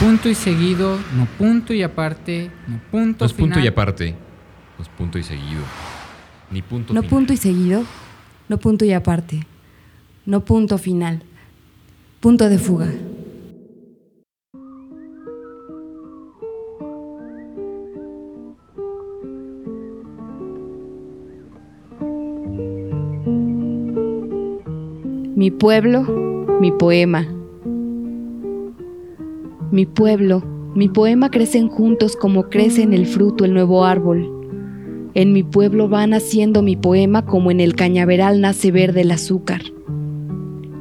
punto y seguido, no punto y aparte, no punto No es punto y final. aparte, no es punto y seguido. Ni punto No final. punto y seguido, no punto y aparte, no punto final, punto de fuga. Mi pueblo, mi poema. Mi pueblo, mi poema crecen juntos como crece en el fruto el nuevo árbol. En mi pueblo va naciendo mi poema como en el cañaveral nace verde el azúcar.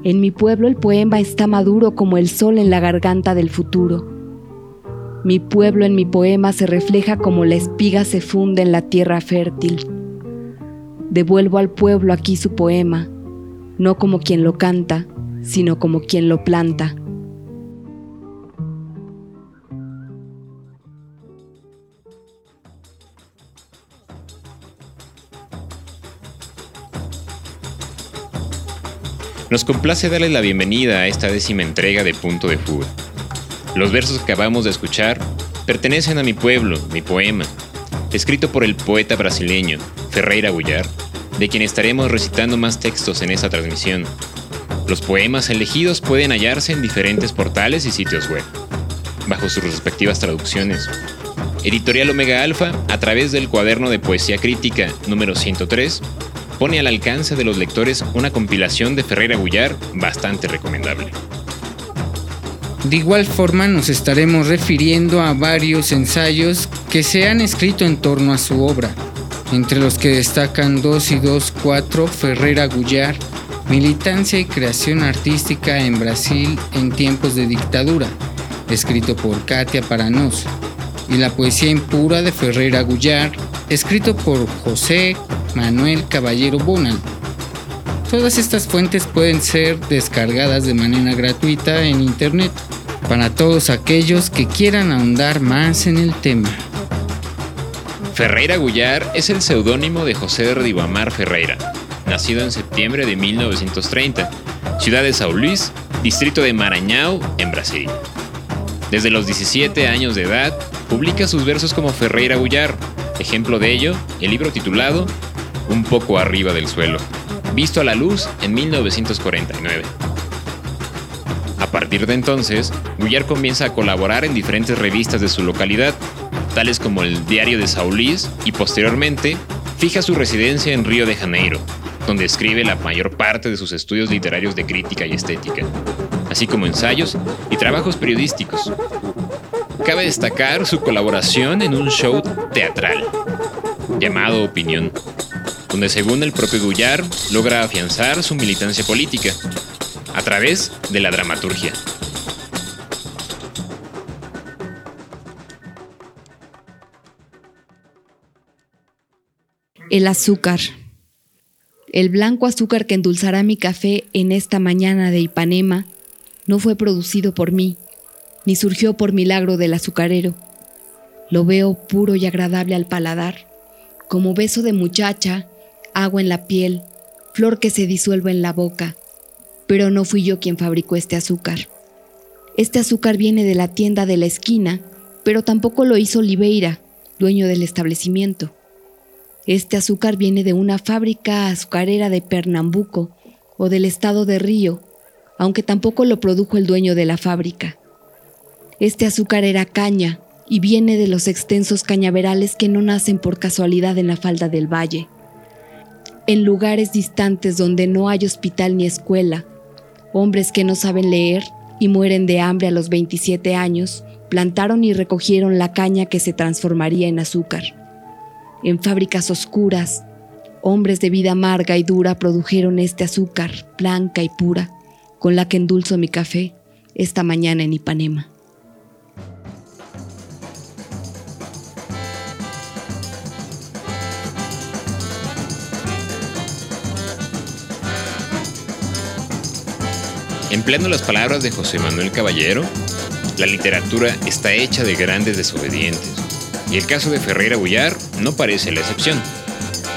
En mi pueblo el poema está maduro como el sol en la garganta del futuro. Mi pueblo en mi poema se refleja como la espiga se funde en la tierra fértil. Devuelvo al pueblo aquí su poema, no como quien lo canta, sino como quien lo planta. Nos complace darle la bienvenida a esta décima entrega de Punto de Fuga. Los versos que acabamos de escuchar pertenecen a mi pueblo, mi poema, escrito por el poeta brasileño Ferreira Gullar, de quien estaremos recitando más textos en esta transmisión. Los poemas elegidos pueden hallarse en diferentes portales y sitios web, bajo sus respectivas traducciones. Editorial Omega Alfa, a través del cuaderno de poesía crítica número 103, pone al alcance de los lectores una compilación de Ferreira Gullar bastante recomendable. De igual forma nos estaremos refiriendo a varios ensayos que se han escrito en torno a su obra, entre los que destacan 2 y 2, 4, Ferreira Gullar, Militancia y Creación Artística en Brasil en tiempos de dictadura, escrito por Katia Paranos, y La Poesía Impura de Ferreira Gullar, escrito por José Manuel Caballero Bonal. Todas estas fuentes pueden ser descargadas de manera gratuita en internet para todos aquellos que quieran ahondar más en el tema. Ferreira Gullar es el seudónimo de José Rdivamar Ferreira, nacido en septiembre de 1930, ciudad de São Luís, distrito de Maranhão, en Brasil. Desde los 17 años de edad, publica sus versos como Ferreira Gullar, ejemplo de ello, el libro titulado Un poco arriba del suelo, visto a la luz en 1949. A partir de entonces, Gullar comienza a colaborar en diferentes revistas de su localidad, tales como el Diario de Saulís, y posteriormente fija su residencia en Río de Janeiro, donde escribe la mayor parte de sus estudios literarios de crítica y estética, así como ensayos y trabajos periodísticos. Cabe destacar su colaboración en un show teatral llamado Opinión, donde según el propio Gullar logra afianzar su militancia política a través de la dramaturgia. El azúcar. El blanco azúcar que endulzará mi café en esta mañana de Ipanema no fue producido por mí, ni surgió por milagro del azucarero. Lo veo puro y agradable al paladar, como beso de muchacha, agua en la piel, flor que se disuelve en la boca. Pero no fui yo quien fabricó este azúcar. Este azúcar viene de la tienda de la esquina, pero tampoco lo hizo Oliveira, dueño del establecimiento. Este azúcar viene de una fábrica azucarera de Pernambuco o del estado de Río, aunque tampoco lo produjo el dueño de la fábrica. Este azúcar era caña y viene de los extensos cañaverales que no nacen por casualidad en la falda del valle. En lugares distantes donde no hay hospital ni escuela, hombres que no saben leer y mueren de hambre a los 27 años, plantaron y recogieron la caña que se transformaría en azúcar. En fábricas oscuras, hombres de vida amarga y dura produjeron este azúcar, blanca y pura, con la que endulzo mi café esta mañana en Ipanema. Empleando las palabras de José Manuel Caballero, la literatura está hecha de grandes desobedientes, y el caso de Ferreira Gullar no parece la excepción.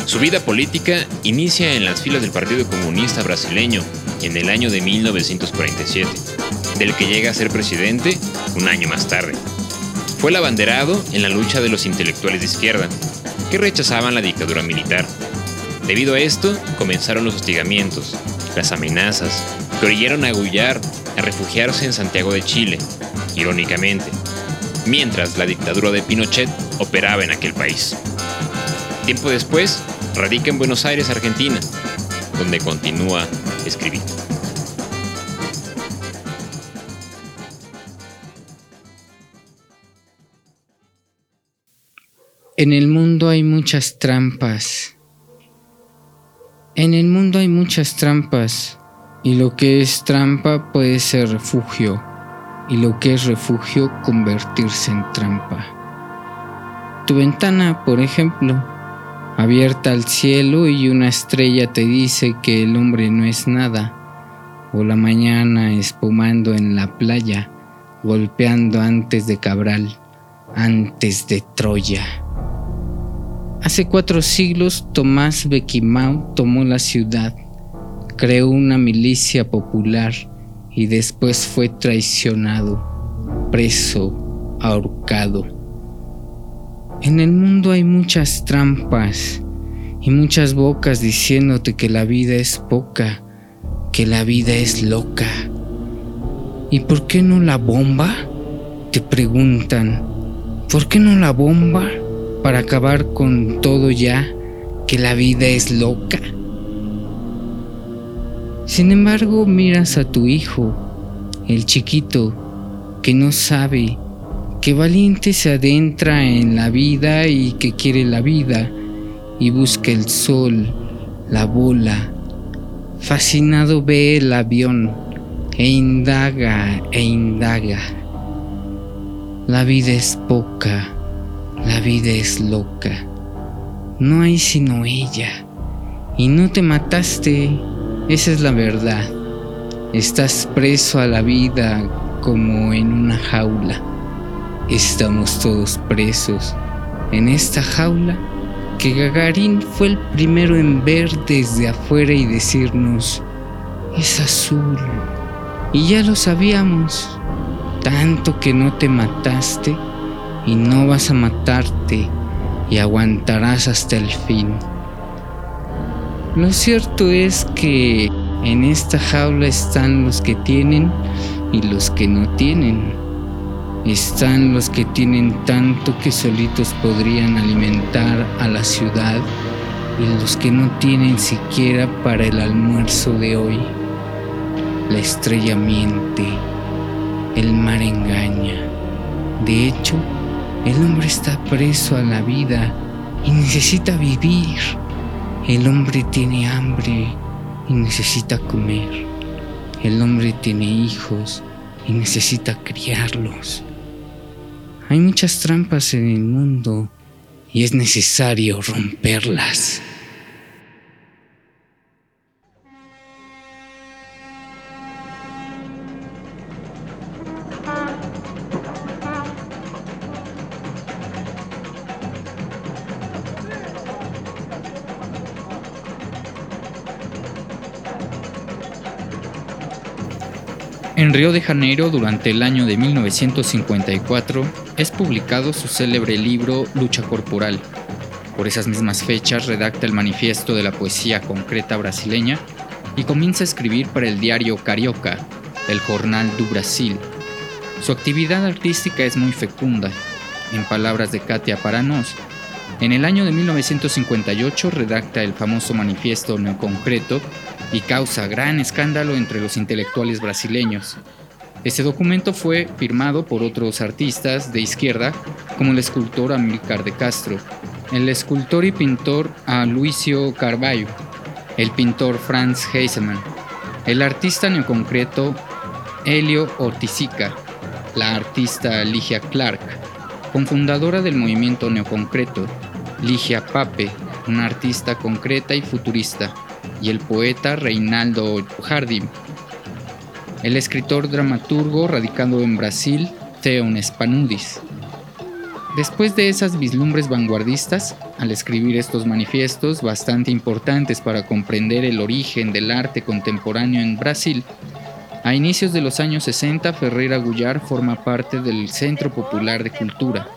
Su vida política inicia en las filas del Partido Comunista Brasileño en el año de 1947, del que llega a ser presidente un año más tarde. Fue el abanderado en la lucha de los intelectuales de izquierda, que rechazaban la dictadura militar. Debido a esto, comenzaron los hostigamientos, las amenazas, que orillaron a Gullar a refugiarse en Santiago de Chile, irónicamente, mientras la dictadura de Pinochet operaba en aquel país. Tiempo después, radica en Buenos Aires, Argentina, donde continúa escribiendo. En el mundo hay muchas trampas. En el mundo hay muchas trampas y lo que es trampa puede ser refugio y lo que es refugio convertirse en trampa. Tu ventana, por ejemplo, abierta al cielo y una estrella te dice que el hombre no es nada, o la mañana espumando en la playa, golpeando antes de Cabral, antes de Troya. Hace cuatro siglos Tomás Bequimau tomó la ciudad, creó una milicia popular y después fue traicionado, preso, ahorcado. En el mundo hay muchas trampas y muchas bocas diciéndote que la vida es poca, que la vida es loca. ¿Y por qué no la bomba? Te preguntan, ¿por qué no la bomba? para acabar con todo ya que la vida es loca. Sin embargo, miras a tu hijo, el chiquito, que no sabe, que valiente se adentra en la vida y que quiere la vida y busca el sol, la bola. Fascinado ve el avión e indaga e indaga. La vida es poca la vida es loca. No hay sino ella. Y no te mataste. Esa es la verdad. Estás preso a la vida como en una jaula. Estamos todos presos en esta jaula que Gagarín fue el primero en ver desde afuera y decirnos, es azul. Y ya lo sabíamos, tanto que no te mataste y no vas a matarte y aguantarás hasta el fin. Lo cierto es que en esta jaula están los que tienen y los que no tienen. Están los que tienen tanto que solitos podrían alimentar a la ciudad y los que no tienen siquiera para el almuerzo de hoy. La estrella miente, el mar engaña. De hecho, el hombre está preso a la vida y necesita vivir. El hombre tiene hambre y necesita comer. El hombre tiene hijos y necesita criarlos. Hay muchas trampas en el mundo y es necesario romperlas. En Río de Janeiro, durante el año de 1954, es publicado su célebre libro Lucha Corporal. Por esas mismas fechas redacta el manifiesto de la poesía concreta brasileña y comienza a escribir para el diario Carioca, el Jornal do Brasil. Su actividad artística es muy fecunda. En palabras de Katia Paranos, en el año de 1958 redacta el famoso manifiesto Neoconcreto y causa gran escándalo entre los intelectuales brasileños. Este documento fue firmado por otros artistas de izquierda, como el escultor Amílcar de Castro, el escultor y pintor Luisio Carvalho, el pintor Franz Heisemann, el artista neoconcreto Helio Ortizica, la artista Ligia Clark, cofundadora del movimiento neoconcreto, Ligia Pape, una artista concreta y futurista, y el poeta Reinaldo Jardim. El escritor dramaturgo radicado en Brasil, Theon Spanudis. Después de esas vislumbres vanguardistas, al escribir estos manifiestos bastante importantes para comprender el origen del arte contemporáneo en Brasil, A inicios de los años 60, Ferreira Gullar forma parte del Centro Popular de Cultura.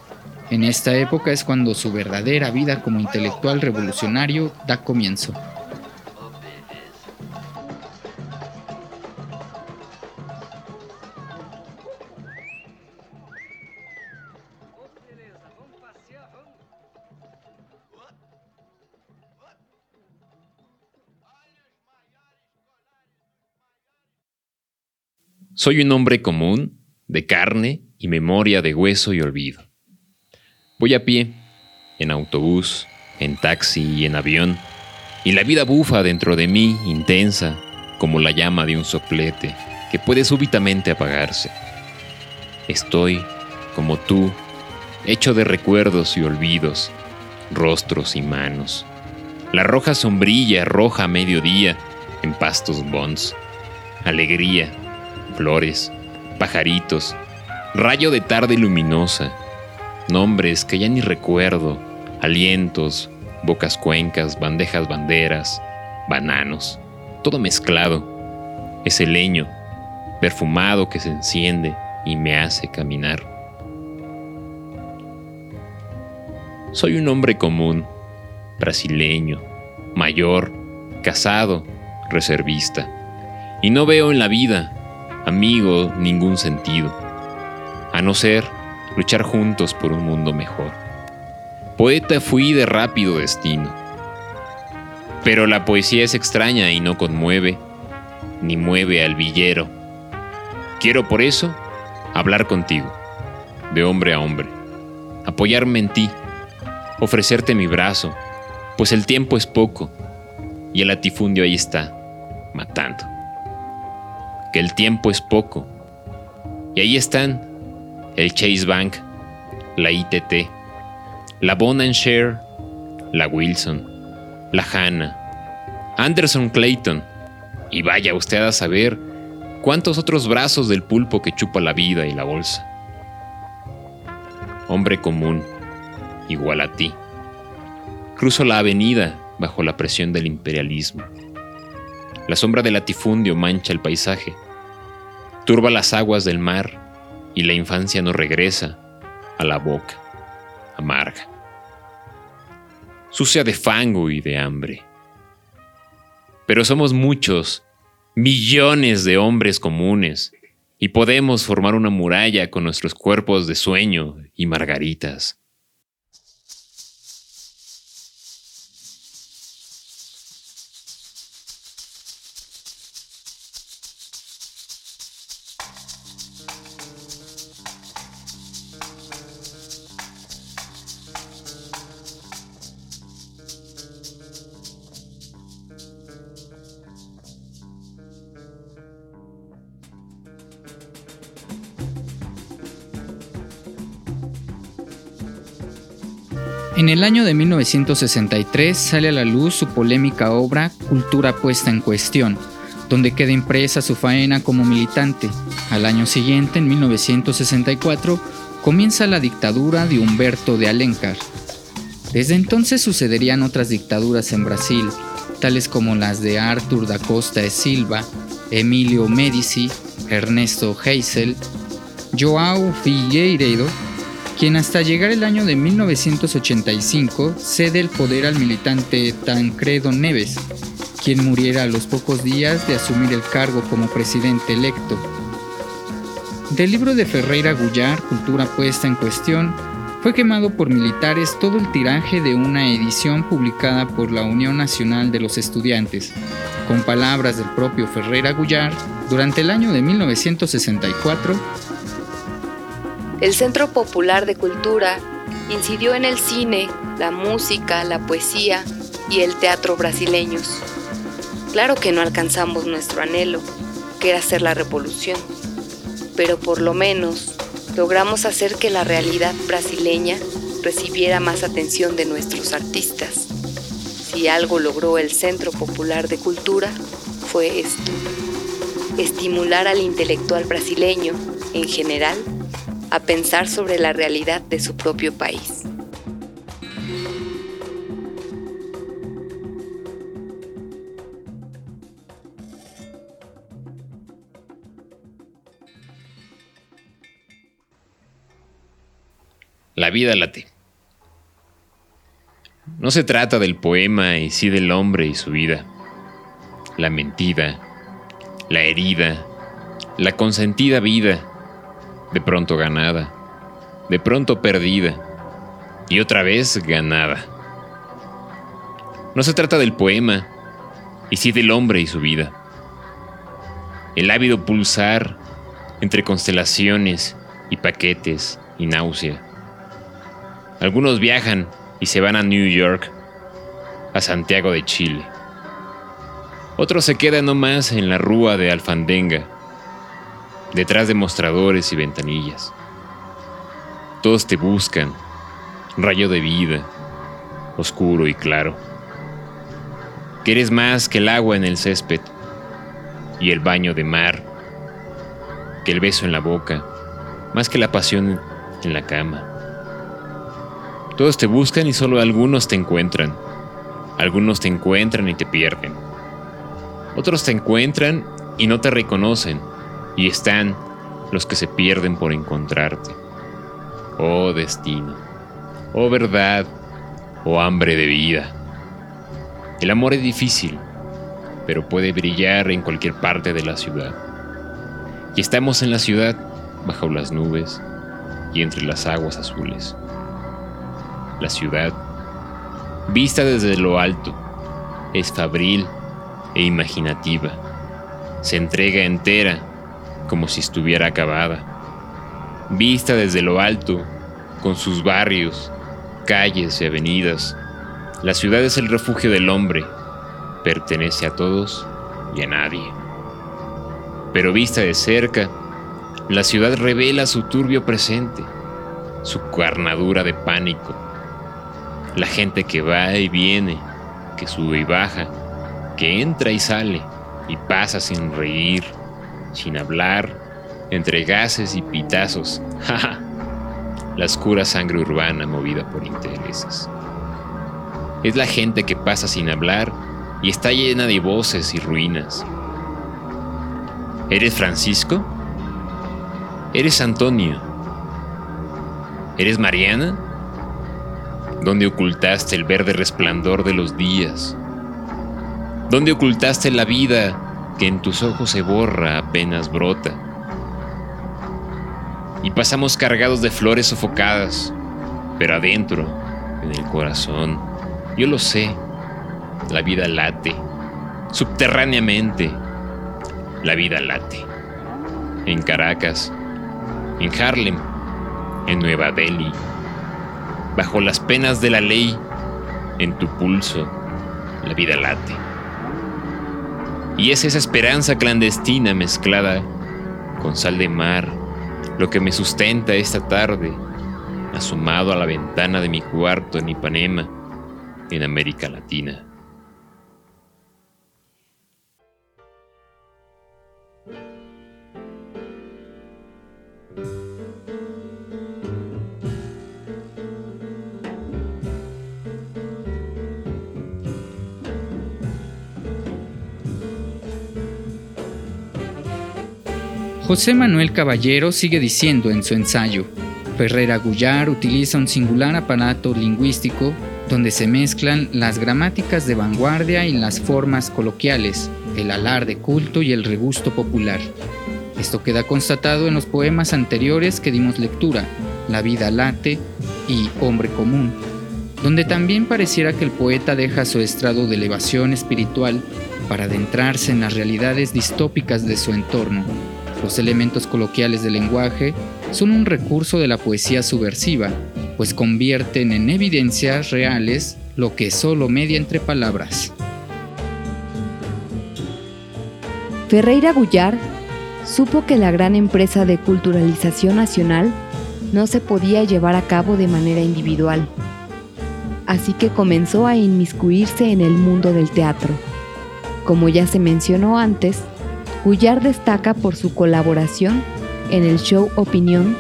En esta época es cuando su verdadera vida como intelectual revolucionario da comienzo. Soy un hombre común, de carne y memoria de hueso y olvido. Voy a pie, en autobús, en taxi y en avión, y la vida bufa dentro de mí intensa como la llama de un soplete que puede súbitamente apagarse. Estoy, como tú, hecho de recuerdos y olvidos, rostros y manos. La roja sombrilla roja a mediodía en pastos bons. Alegría, flores, pajaritos, rayo de tarde luminosa, nombres que ya ni recuerdo, alientos, bocas cuencas, bandejas banderas, bananos, todo mezclado. Ese leño, perfumado que se enciende y me hace caminar. Soy un hombre común, brasileño, mayor, casado, reservista, y no veo en la vida amigo, ningún sentido, a no ser luchar juntos por un mundo mejor. Poeta fui de rápido destino, pero la poesía es extraña y no conmueve, ni mueve al villero. Quiero por eso hablar contigo, de hombre a hombre, apoyarme en ti, ofrecerte mi brazo, pues el tiempo es poco y el latifundio ahí está, matando que el tiempo es poco. Y ahí están el Chase Bank, la ITT, la Share, la Wilson, la Hanna, Anderson Clayton, y vaya usted a saber cuántos otros brazos del pulpo que chupa la vida y la bolsa. Hombre común, igual a ti. Cruzo la avenida bajo la presión del imperialismo. La sombra del latifundio mancha el paisaje, turba las aguas del mar y la infancia no regresa a la boca amarga, sucia de fango y de hambre. Pero somos muchos, millones de hombres comunes, y podemos formar una muralla con nuestros cuerpos de sueño y margaritas. En el año de 1963 sale a la luz su polémica obra Cultura puesta en cuestión, donde queda impresa su faena como militante. Al año siguiente, en 1964, comienza la dictadura de Humberto de Alencar. Desde entonces sucederían otras dictaduras en Brasil, tales como las de Arthur da Costa e Silva, Emilio Medici, Ernesto Geisel, João Figueiredo quien hasta llegar el año de 1985 cede el poder al militante Tancredo Neves, quien muriera a los pocos días de asumir el cargo como presidente electo. Del libro de Ferreira Gullar, Cultura puesta en cuestión, fue quemado por militares todo el tiraje de una edición publicada por la Unión Nacional de los Estudiantes, con palabras del propio Ferreira Gullar, durante el año de 1964 el Centro Popular de Cultura incidió en el cine, la música, la poesía y el teatro brasileños. Claro que no alcanzamos nuestro anhelo, que era hacer la revolución, pero por lo menos logramos hacer que la realidad brasileña recibiera más atención de nuestros artistas. Si algo logró el Centro Popular de Cultura, fue esto. Estimular al intelectual brasileño, en general, a pensar sobre la realidad de su propio país. La vida late. No se trata del poema y sí del hombre y su vida. La mentida, la herida, la consentida vida de pronto ganada, de pronto perdida y otra vez ganada. No se trata del poema, y sí del hombre y su vida. El ávido pulsar entre constelaciones y paquetes y náusea. Algunos viajan y se van a New York, a Santiago de Chile. Otros se quedan nomás en la rúa de Alfandenga, detrás de mostradores y ventanillas. Todos te buscan, rayo de vida, oscuro y claro. Que eres más que el agua en el césped y el baño de mar, que el beso en la boca, más que la pasión en la cama. Todos te buscan y solo algunos te encuentran. Algunos te encuentran y te pierden. Otros te encuentran y no te reconocen. Y están los que se pierden por encontrarte. Oh destino. Oh verdad. Oh hambre de vida. El amor es difícil, pero puede brillar en cualquier parte de la ciudad. Y estamos en la ciudad, bajo las nubes y entre las aguas azules. La ciudad, vista desde lo alto, es fabril e imaginativa. Se entrega entera como si estuviera acabada. Vista desde lo alto, con sus barrios, calles y avenidas, la ciudad es el refugio del hombre, pertenece a todos y a nadie. Pero vista de cerca, la ciudad revela su turbio presente, su carnadura de pánico, la gente que va y viene, que sube y baja, que entra y sale y pasa sin reír, sin hablar, entre gases y pitazos. la oscura sangre urbana movida por intereses. Es la gente que pasa sin hablar y está llena de voces y ruinas. ¿Eres Francisco? ¿Eres Antonio? ¿Eres Mariana? ¿Dónde ocultaste el verde resplandor de los días? ¿Dónde ocultaste la vida que en tus ojos se borra apenas brota? Y pasamos cargados de flores sofocadas, pero adentro, en el corazón, yo lo sé. La vida late. Subterráneamente. La vida late. En Caracas. En Harlem. En Nueva Delhi. Bajo las penas de la ley. En tu pulso. La vida late. Y es esa esperanza clandestina mezclada con sal de mar lo que me sustenta esta tarde, asomado a la ventana de mi cuarto en Ipanema en América Latina. José Manuel Caballero sigue diciendo en su ensayo, Ferrera Gullar utiliza un singular aparato lingüístico donde se mezclan las gramáticas de vanguardia y las formas coloquiales, el alarde culto y el regusto popular. Esto queda constatado en los poemas anteriores que dimos lectura, La vida late y Hombre común, donde también pareciera que el poeta deja su estrado de elevación espiritual para adentrarse en las realidades distópicas de su entorno. Los elementos coloquiales del lenguaje son un recurso de la poesía subversiva, pues convierten en evidencias reales lo que solo media entre palabras. Ferreira Gullar supo que la gran empresa de culturalización nacional no se podía llevar a cabo de manera individual, así que comenzó a inmiscuirse en el mundo del teatro. Como ya se mencionó antes, Gullar destaca por su colaboración en el show Opinión,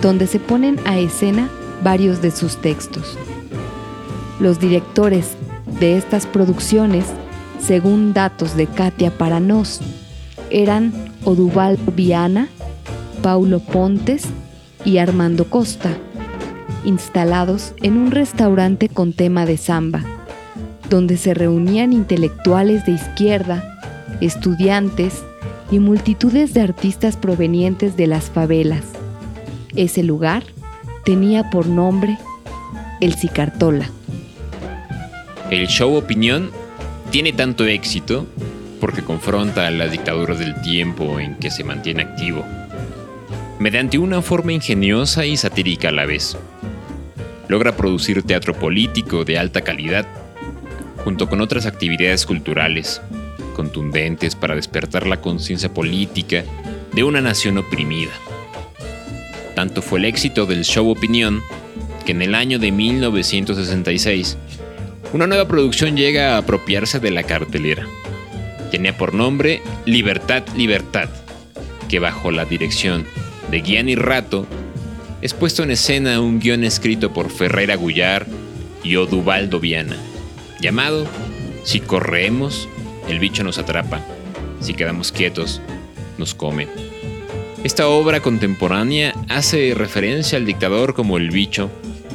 donde se ponen a escena varios de sus textos. Los directores de estas producciones, según datos de Katia Paranos, eran Oduval Viana, Paulo Pontes y Armando Costa. instalados en un restaurante con tema de samba, donde se reunían intelectuales de izquierda, estudiantes y multitudes de artistas provenientes de las favelas. Ese lugar tenía por nombre el Cicartola. El show Opinión tiene tanto éxito porque confronta las dictaduras del tiempo en que se mantiene activo, mediante una forma ingeniosa y satírica a la vez. Logra producir teatro político de alta calidad, junto con otras actividades culturales, contundentes para despertar la conciencia política de una nación oprimida. Tanto fue el éxito del show Opinión que en el año de 1966 una nueva producción llega a apropiarse de la cartelera. Tenía por nombre Libertad, Libertad, que bajo la dirección de Gianni Rato es puesto en escena un guion escrito por Ferreira Gullar y Oduvaldo Viana, llamado Si corremos, el bicho nos atrapa, si quedamos quietos, nos come. Esta obra contemporánea hace referencia al dictador como el bicho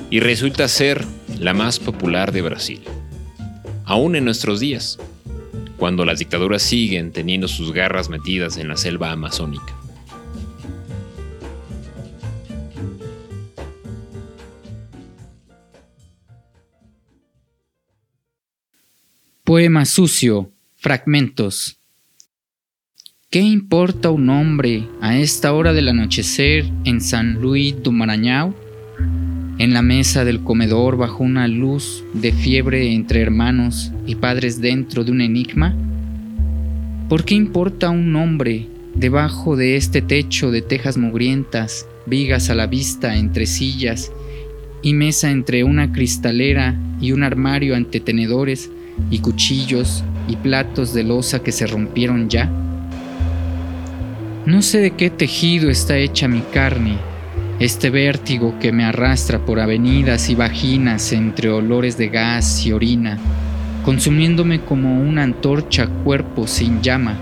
y resulta ser la más popular de Brasil. Aún en nuestros días, cuando las dictaduras siguen teniendo sus garras metidas en la selva amazónica. Poema sucio, fragmentos. ¿Qué importa un hombre a esta hora del anochecer en San Luis do Maranhão? En la mesa del comedor bajo una luz de fiebre entre hermanos y padres dentro de un enigma? ¿Por qué importa un hombre debajo de este techo de tejas mugrientas, vigas a la vista entre sillas y mesa entre una cristalera y un armario ante tenedores y cuchillos y platos de losa que se rompieron ya? No sé de qué tejido está hecha mi carne, este vértigo que me arrastra por avenidas y vaginas entre olores de gas y orina, consumiéndome como una antorcha cuerpo sin llama,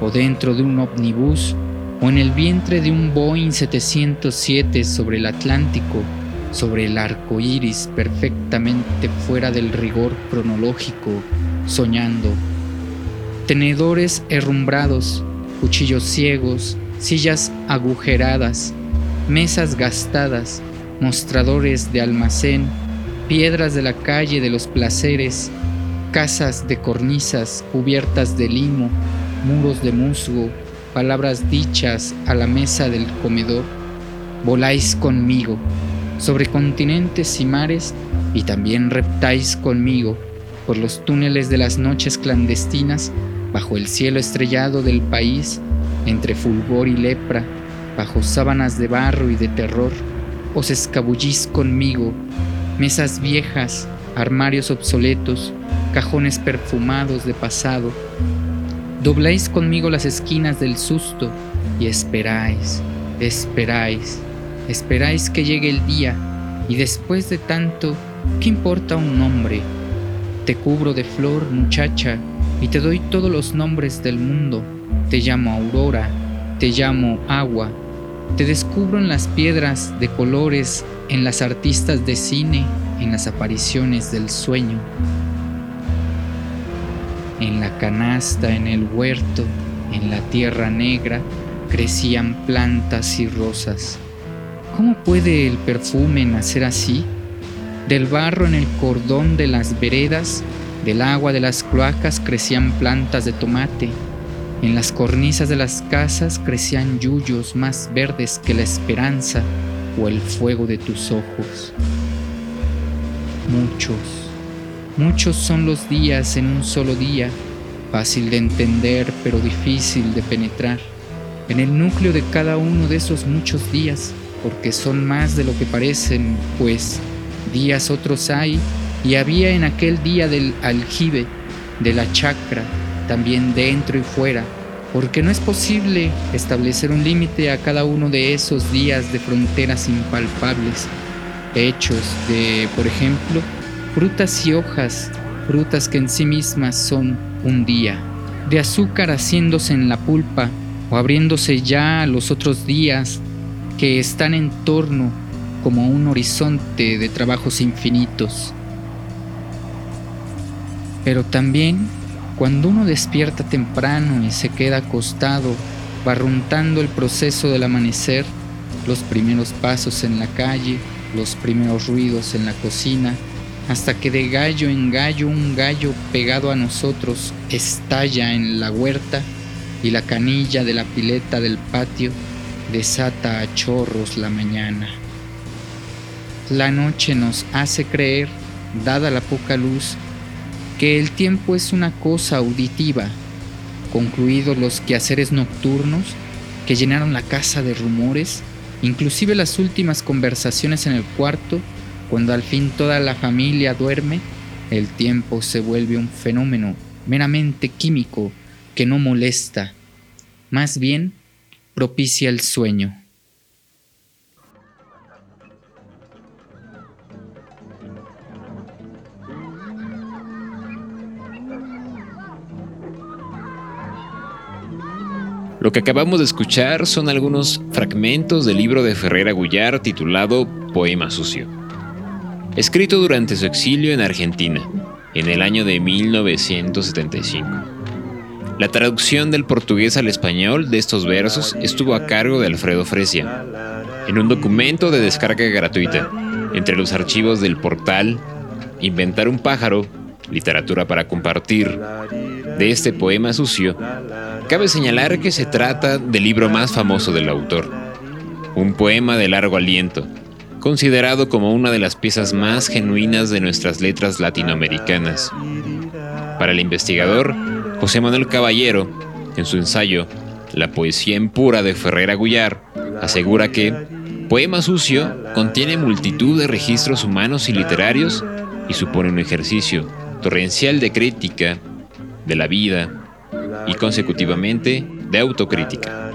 o dentro de un ómnibus, o en el vientre de un Boeing 707 sobre el Atlántico, sobre el arco iris perfectamente fuera del rigor cronológico, soñando. Tenedores herrumbrados, cuchillos ciegos, sillas agujeradas, mesas gastadas, mostradores de almacén, piedras de la calle de los placeres, casas de cornisas cubiertas de limo, muros de musgo, palabras dichas a la mesa del comedor. Voláis conmigo sobre continentes y mares y también reptáis conmigo por los túneles de las noches clandestinas bajo el cielo estrellado del país entre fulgor y lepra bajo sábanas de barro y de terror, os escabullís conmigo, mesas viejas, armarios obsoletos, cajones perfumados de pasado. Dobláis conmigo las esquinas del susto y esperáis, esperáis, esperáis que llegue el día y después de tanto, ¿qué importa un nombre? Te cubro de flor, muchacha, y te doy todos los nombres del mundo. Te llamo aurora, te llamo agua, te descubro en las piedras de colores, en las artistas de cine, en las apariciones del sueño. En la canasta, en el huerto, en la tierra negra, crecían plantas y rosas. ¿Cómo puede el perfume nacer así? Del barro en el cordón de las veredas, del agua de las cloacas crecían plantas de tomate, en las cornisas de las casas crecían yuyos más verdes que la esperanza o el fuego de tus ojos. Muchos, muchos son los días en un solo día, fácil de entender pero difícil de penetrar, en el núcleo de cada uno de esos muchos días, porque son más de lo que parecen, pues días otros hay y había en aquel día del aljibe, de la chacra, también dentro y fuera, porque no es posible establecer un límite a cada uno de esos días de fronteras impalpables, hechos de, por ejemplo, frutas y hojas, frutas que en sí mismas son un día, de azúcar haciéndose en la pulpa o abriéndose ya los otros días que están en torno como un horizonte de trabajos infinitos. Pero también cuando uno despierta temprano y se queda acostado, barruntando el proceso del amanecer, los primeros pasos en la calle, los primeros ruidos en la cocina, hasta que de gallo en gallo un gallo pegado a nosotros estalla en la huerta y la canilla de la pileta del patio desata a chorros la mañana. La noche nos hace creer, dada la poca luz, que el tiempo es una cosa auditiva, concluidos los quehaceres nocturnos que llenaron la casa de rumores, inclusive las últimas conversaciones en el cuarto, cuando al fin toda la familia duerme, el tiempo se vuelve un fenómeno meramente químico que no molesta, más bien propicia el sueño. Lo que acabamos de escuchar son algunos fragmentos del libro de Ferrer Agullar titulado Poema Sucio, escrito durante su exilio en Argentina, en el año de 1975. La traducción del portugués al español de estos versos estuvo a cargo de Alfredo Fresia, en un documento de descarga gratuita, entre los archivos del portal Inventar un pájaro, literatura para compartir, de este poema sucio, cabe señalar que se trata del libro más famoso del autor, un poema de largo aliento, considerado como una de las piezas más genuinas de nuestras letras latinoamericanas. Para el investigador, José Manuel Caballero, en su ensayo La poesía en pura de Ferrer Agullar, asegura que Poema Sucio contiene multitud de registros humanos y literarios y supone un ejercicio torrencial de crítica de la vida y consecutivamente de autocrítica.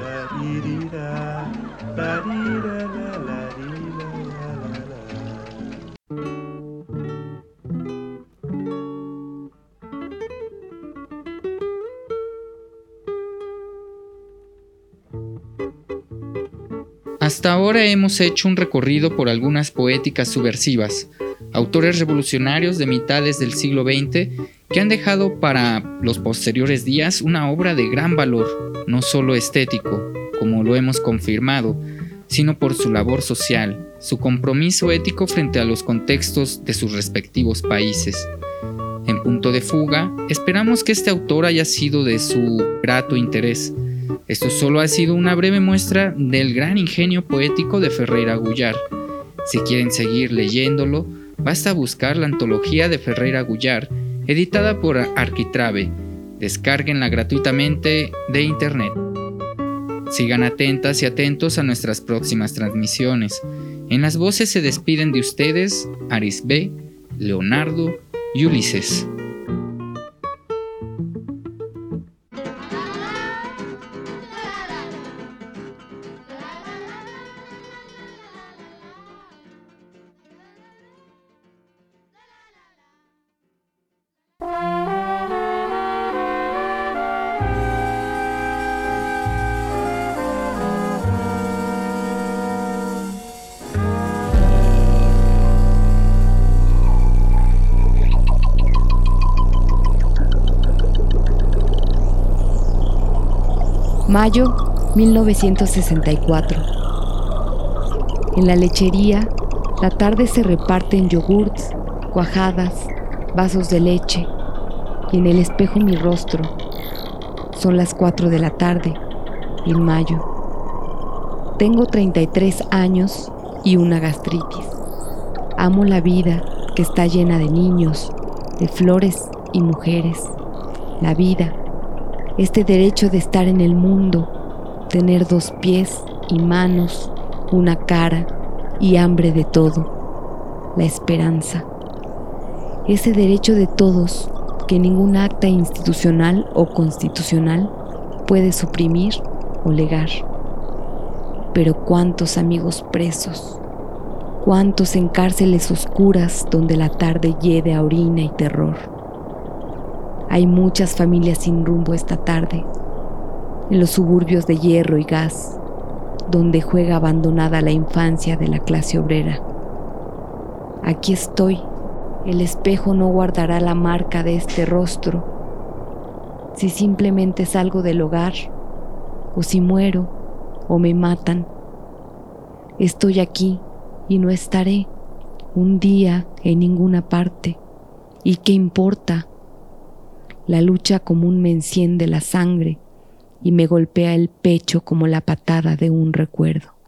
Hasta ahora hemos hecho un recorrido por algunas poéticas subversivas, autores revolucionarios de mitades del siglo XX que han dejado para los posteriores días una obra de gran valor, no solo estético, como lo hemos confirmado, sino por su labor social, su compromiso ético frente a los contextos de sus respectivos países. En punto de fuga, esperamos que este autor haya sido de su grato interés. Esto solo ha sido una breve muestra del gran ingenio poético de Ferreira Gullar. Si quieren seguir leyéndolo, basta buscar la antología de Ferreira Gullar editada por Arquitrave. Descárguenla gratuitamente de internet. Sigan atentas y atentos a nuestras próximas transmisiones. En las voces se despiden de ustedes Aris B, Leonardo y Ulises. Mayo 1964. En la lechería, la tarde se reparten yogurts, cuajadas, vasos de leche y en el espejo mi rostro. Son las 4 de la tarde, en mayo. Tengo 33 años y una gastritis. Amo la vida que está llena de niños, de flores y mujeres. La vida este derecho de estar en el mundo, tener dos pies y manos, una cara y hambre de todo, la esperanza. Ese derecho de todos que ningún acta institucional o constitucional puede suprimir o legar. Pero cuántos amigos presos, cuántos en cárceles oscuras donde la tarde hiede a orina y terror hay muchas familias sin rumbo esta tarde, en los suburbios de hierro y gas, donde juega abandonada la infancia de la clase obrera. Aquí estoy, el espejo no guardará la marca de este rostro. Si simplemente salgo del hogar, o si muero, o me matan, estoy aquí y no estaré un día en ninguna parte. ¿Y qué importa? La lucha común me enciende la sangre y me golpea el pecho como la patada de un recuerdo.